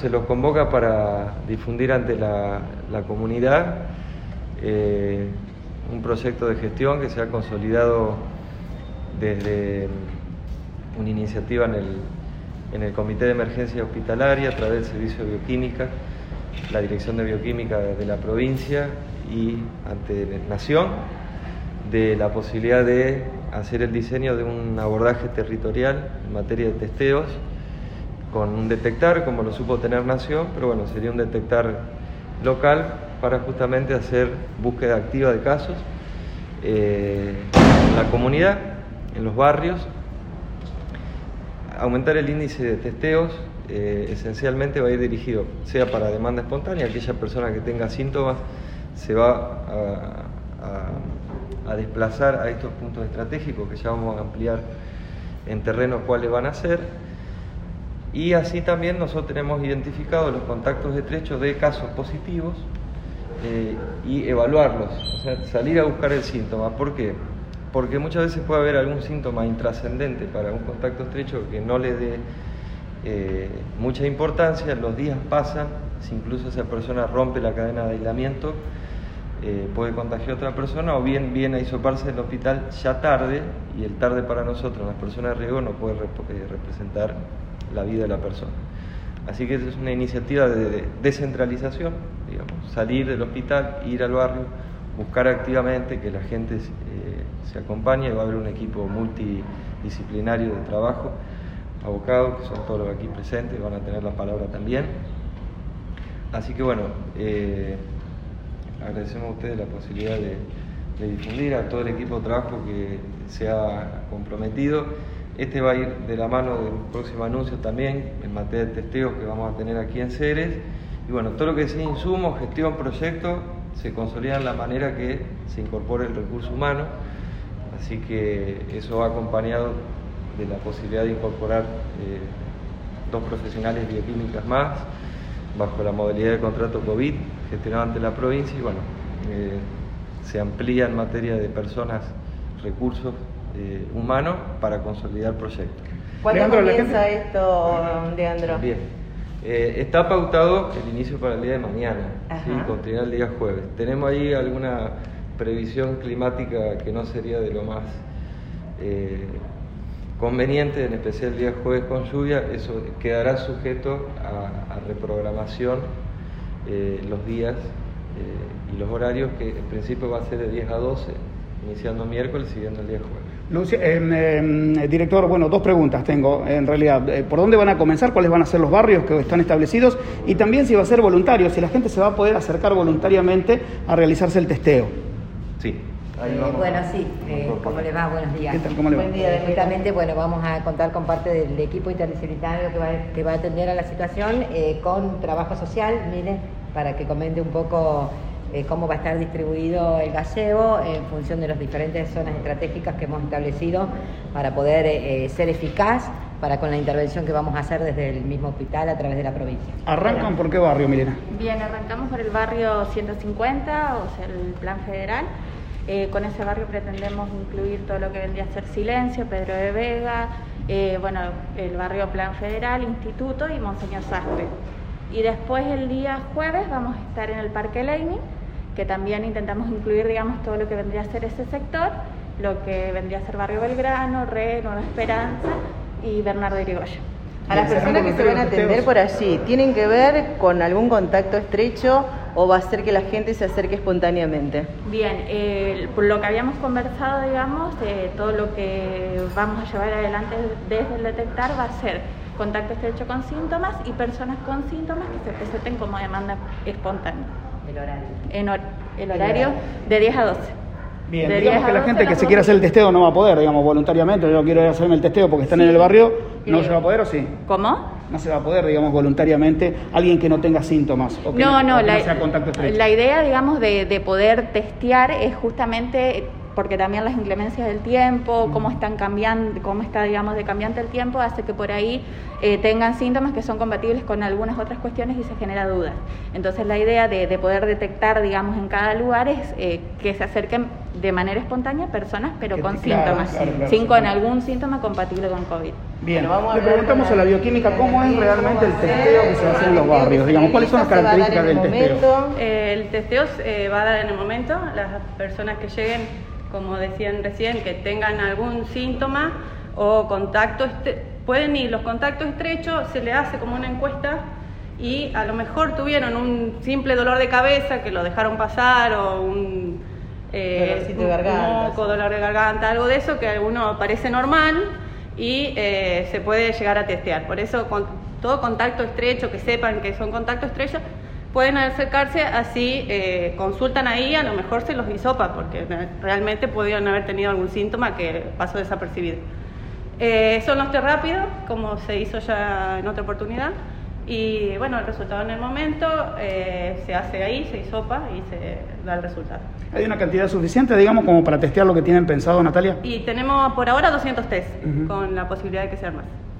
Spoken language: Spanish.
se los convoca para difundir ante la, comunidad eh, un proyecto de gestión que se ha consolidado desde una iniciativa en el, en el Comité de Emergencia Hospitalaria a través del Servicio de Bioquímica, la Dirección de Bioquímica de la provincia y ante Nación, de la posibilidad de hacer el diseño de un abordaje territorial en materia de testeos con un detectar, como lo supo tener Nación, pero bueno, sería un detectar local para justamente hacer búsqueda activa de casos eh, en la comunidad, en los barrios, aumentar el índice de testeos eh, esencialmente va a ir dirigido, sea para demanda espontánea, aquella persona que tenga síntomas se va a, desplazar a estos puntos estratégicos que ya vamos a ampliar en terreno cuáles van a ser. Y así también nosotros tenemos identificado los contactos estrechos de casos positivos eh, y evaluarlos, o sea, salir a buscar el síntoma. ¿Por qué? Porque muchas veces puede haber algún síntoma intrascendente para un contacto estrecho que no le dé eh, mucha importancia, los días pasan, si incluso esa persona rompe la cadena de aislamiento, eh, puede contagiar a otra persona o bien viene a hisoparse en el hospital ya tarde y el tarde para nosotros, las personas de riesgo, no puede representar la vida de la persona. Así que es una iniciativa de descentralización, digamos, salir del hospital, ir al barrio, buscar activamente que la gente se acompañe, va a haber un equipo multidisciplinario de trabajo abocados, que son todos los aquí presentes, van a tener la palabra también. Así que bueno, eh, agradecemos a ustedes la posibilidad de, difundir a todo el equipo de trabajo que se ha comprometido. Este va a ir de la mano del próximo anuncio también en materia de testeos que vamos a tener aquí en Ceres. Y bueno, todo lo que sea insumo, gestión, proyecto, se consolida en la manera que se incorpore el recurso humano. Así que eso va acompañado de la posibilidad de incorporar eh, dos profesionales bioquímicas más bajo la modalidad de contrato COVID gestionado ante la provincia y bueno, eh, se amplía en materia de personas, recursos eh, humanos para consolidar proyectos. ¿Cuándo comienza esto, Leandro? Bien. está pautado el inicio para el día de mañana, ¿sí? continuar el día jueves. Tenemos ahí alguna previsión climática que no sería de lo más conveniente, en especial el día jueves con lluvia, eso quedará sujeto a, reprogramación eh, los días eh, y los horarios que en principio va a ser de 10 a 12, iniciando miércoles y siguiendo el día jueves. Em, em, director, bueno, dos preguntas tengo en realidad. Eh, ¿Por dónde van a comenzar? ¿Cuáles van a ser los barrios que están establecidos? Y también si va a ser voluntario, si la gente se va a poder acercar voluntariamente a realizarse el testeo. Sí, eh, bueno, sí, eh, ¿cómo le va? Buenos días. ¿Cómo le va? Buen día, directamente, bueno, vamos a contar con parte del equipo interdisciplinario que va, que va a atender a la situación eh, con trabajo social, miren, para que comente un poco cómo va a estar distribuido el gaseo en función de las diferentes zonas estratégicas que hemos establecido para poder ser eficaz para con la intervención que vamos a hacer desde el mismo hospital a través de la provincia. ¿Arrancan por qué barrio, Milena? Bien, arrancamos por el barrio 150, o sea, el plan federal. Eh, con ese barrio pretendemos incluir todo lo que vendría a ser Silencio, Pedro de Vega, eh, bueno, el barrio Plan Federal, Instituto y Monseñor Sastre. Y después el día jueves vamos a estar en el Parque Lenin, que también intentamos incluir, digamos, todo lo que vendría a ser ese sector, lo que vendría a ser Barrio Belgrano, Re, Nueva Esperanza y Bernardo Irigoyen. A las personas que se van a atender por allí, ¿tienen que ver con algún contacto estrecho o va a ser que la gente se acerque espontáneamente? Bien, por lo que habíamos conversado, digamos, de todo lo que vamos a llevar adelante desde el detectar va a ser contacto estrecho con síntomas y personas con síntomas que se presenten como demanda espontánea. El horario. En el horario de 10 a 12. Bien, digamos que la gente que se quiera hacer el testeo no va a poder, digamos, voluntariamente, yo quiero hacerme el testeo porque están en el barrio, ¿no se va a poder o sí? ¿Cómo? No se va a poder, digamos, voluntariamente, alguien que no tenga síntomas no, no, la, la idea, digamos, de, poder testear es justamente porque también las inclemencias del tiempo, cómo están cambiando, cómo está, digamos, de cambiante el tiempo, hace que por ahí eh, tengan síntomas que son compatibles con algunas otras cuestiones y se genera dudas. Entonces la idea de, poder detectar, digamos, en cada lugar es eh, que se acerquen de manera espontánea personas, pero con síntomas, sin con algún síntoma compatible con COVID. Bien, vamos le preguntamos a la bioquímica cómo es realmente el testeo que se hace en los barrios, digamos, cuáles son las características del testeo. Eh, el testeo se va a dar en el momento, las personas que lleguen, como decían recién, que tengan algún síntoma o contacto, pueden ir los contactos estrechos, se le hace como una encuesta y a lo mejor tuvieron un simple dolor de cabeza que lo dejaron pasar o un, eh, de garganta, dolor de garganta, algo de eso que a alguno parece normal y eh, se puede llegar a testear. Por eso, con todo contacto estrecho, que sepan que son contacto estrecho, pueden acercarse así, eh, consultan ahí, a lo mejor se los hisopa, porque realmente podrían haber tenido algún síntoma que pasó desapercibido. Eh, son los test rápidos, como se hizo ya en otra oportunidad, y bueno, el resultado en el momento eh, se hace ahí, se hisopa y se da el resultado. ¿Hay una cantidad suficiente, digamos, como para testear lo que tienen pensado, Natalia? Y tenemos por ahora 200 test, con la posibilidad de que sean más.